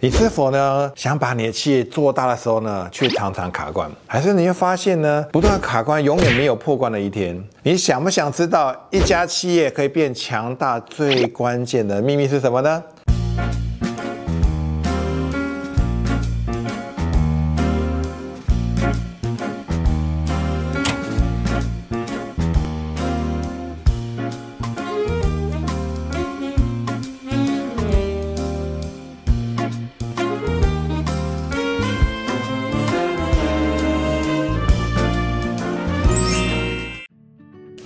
你是否呢想把你的企业做大的时候呢，却常常卡关？还是你会发现呢，不断卡关，永远没有破关的一天？你想不想知道一家企业可以变强大最关键的秘密是什么呢？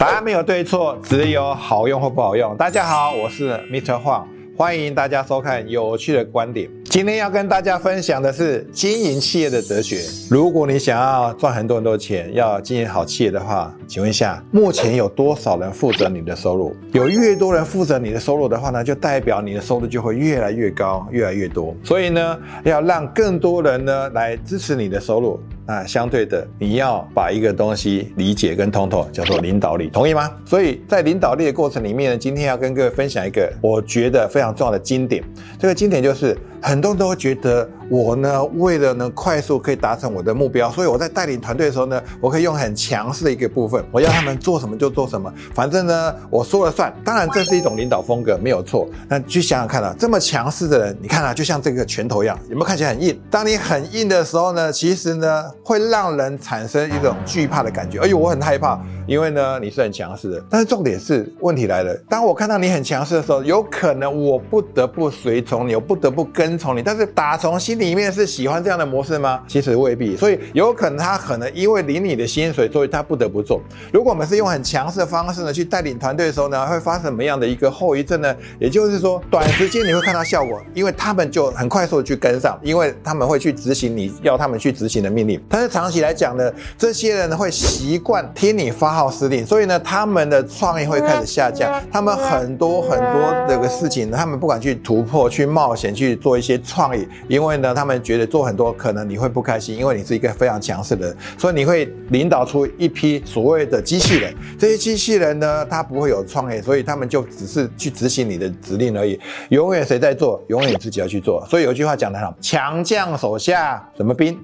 答案没有对错，只有好用或不好用。大家好，我是 Mr. Huang，欢迎大家收看有趣的观点。今天要跟大家分享的是经营企业的哲学。如果你想要赚很多很多钱，要经营好企业的话，请问一下，目前有多少人负责你的收入？有越多人负责你的收入的话呢，就代表你的收入就会越来越高，越来越多。所以呢，要让更多人呢来支持你的收入。啊相对的，你要把一个东西理解跟通透，叫做领导力，同意吗？所以在领导力的过程里面呢，今天要跟各位分享一个我觉得非常重要的经典。这个经典就是很多人都觉得。我呢，为了呢快速可以达成我的目标，所以我在带领团队的时候呢，我可以用很强势的一个部分，我要他们做什么就做什么，反正呢我说了算。当然这是一种领导风格，没有错。那去想想看啊，这么强势的人，你看啊，就像这个拳头一样，有没有看起来很硬？当你很硬的时候呢，其实呢会让人产生一种惧怕的感觉。哎呦，我很害怕，因为呢你是很强势的。但是重点是，问题来了，当我看到你很强势的时候，有可能我不得不随从你，我不得不跟从你。但是打从心里。里面是喜欢这样的模式吗？其实未必，所以有可能他可能因为领你的薪水，所以他不得不做。如果我们是用很强势的方式呢去带领团队的时候呢，会发生什么样的一个后遗症呢？也就是说，短时间你会看到效果，因为他们就很快速的去跟上，因为他们会去执行你要他们去执行的命令。但是长期来讲呢，这些人会习惯听你发号施令，所以呢，他们的创意会开始下降。他们很多很多这个事情，他们不敢去突破、去冒险、去做一些创意，因为呢。他们觉得做很多可能你会不开心，因为你是一个非常强势的人，所以你会领导出一批所谓的机器人。这些机器人呢，他不会有创业，所以他们就只是去执行你的指令而已。永远谁在做，永远你自己要去做。所以有一句话讲得好：强将手下什么兵？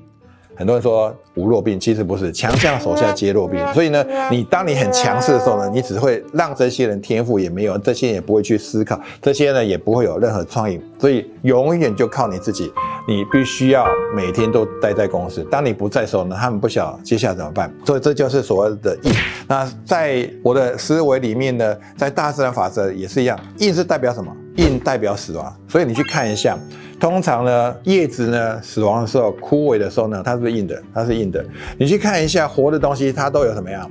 很多人说无弱兵，其实不是，强将手下皆弱兵。所以呢，你当你很强势的时候呢，你只会让这些人天赋也没有，这些人也不会去思考，这些呢也不会有任何创意。所以永远就靠你自己，你必须要每天都待在公司。当你不在的时候呢，他们不晓接下来怎么办。所以这就是所谓的硬。那在我的思维里面呢，在大自然法则也是一样，硬是代表什么？硬代表死亡。所以你去看一下。通常呢，叶子呢死亡的时候、枯萎的时候呢，它是不是硬的，它是硬的。你去看一下活的东西，它都有什么样？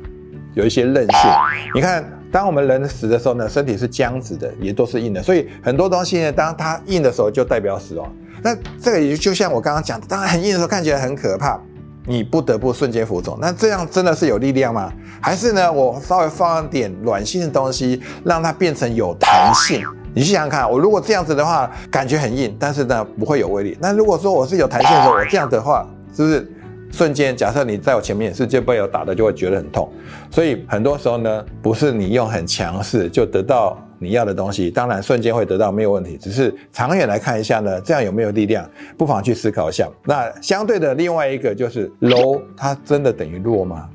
有一些韧性。你看，当我们人死的时候呢，身体是僵直的，也都是硬的。所以很多东西呢，当它硬的时候，就代表死亡。那这个也就像我刚刚讲的，当然很硬的时候看起来很可怕，你不得不瞬间服从。那这样真的是有力量吗？还是呢，我稍微放一点软性的东西，让它变成有弹性？你去想想看，我如果这样子的话，感觉很硬，但是呢不会有威力。那如果说我是有弹性的时候，我这样的话，是不是瞬间？假设你在我前面，是就被我打的就会觉得很痛。所以很多时候呢，不是你用很强势就得到你要的东西，当然瞬间会得到没有问题，只是长远来看一下呢，这样有没有力量？不妨去思考一下。那相对的另外一个就是柔，它真的等于弱吗？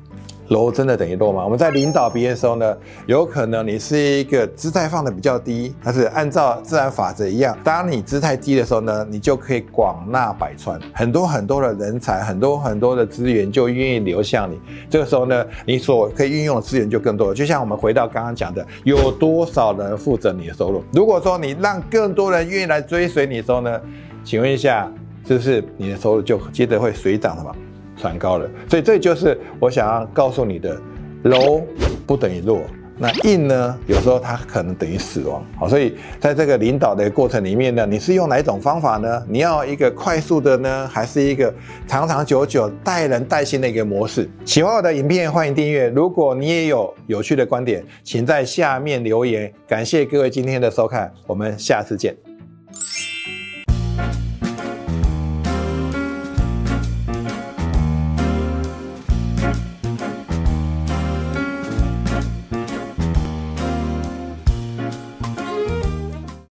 柔真的等于弱吗？我们在领导别人的时候呢，有可能你是一个姿态放的比较低，但是按照自然法则一样，当你姿态低的时候呢，你就可以广纳百川，很多很多的人才，很多很多的资源就愿意流向你。这个时候呢，你所可以运用的资源就更多了。就像我们回到刚刚讲的，有多少人负责你的收入？如果说你让更多人愿意来追随你的时候呢，请问一下，是不是你的收入就接着会水涨了吗？传高了，所以这就是我想要告诉你的，柔不等于弱，那硬呢，有时候它可能等于死亡。好，所以在这个领导的过程里面呢，你是用哪一种方法呢？你要一个快速的呢，还是一个长长久久带人带心的一个模式？喜欢我的影片，欢迎订阅。如果你也有有趣的观点，请在下面留言。感谢各位今天的收看，我们下次见。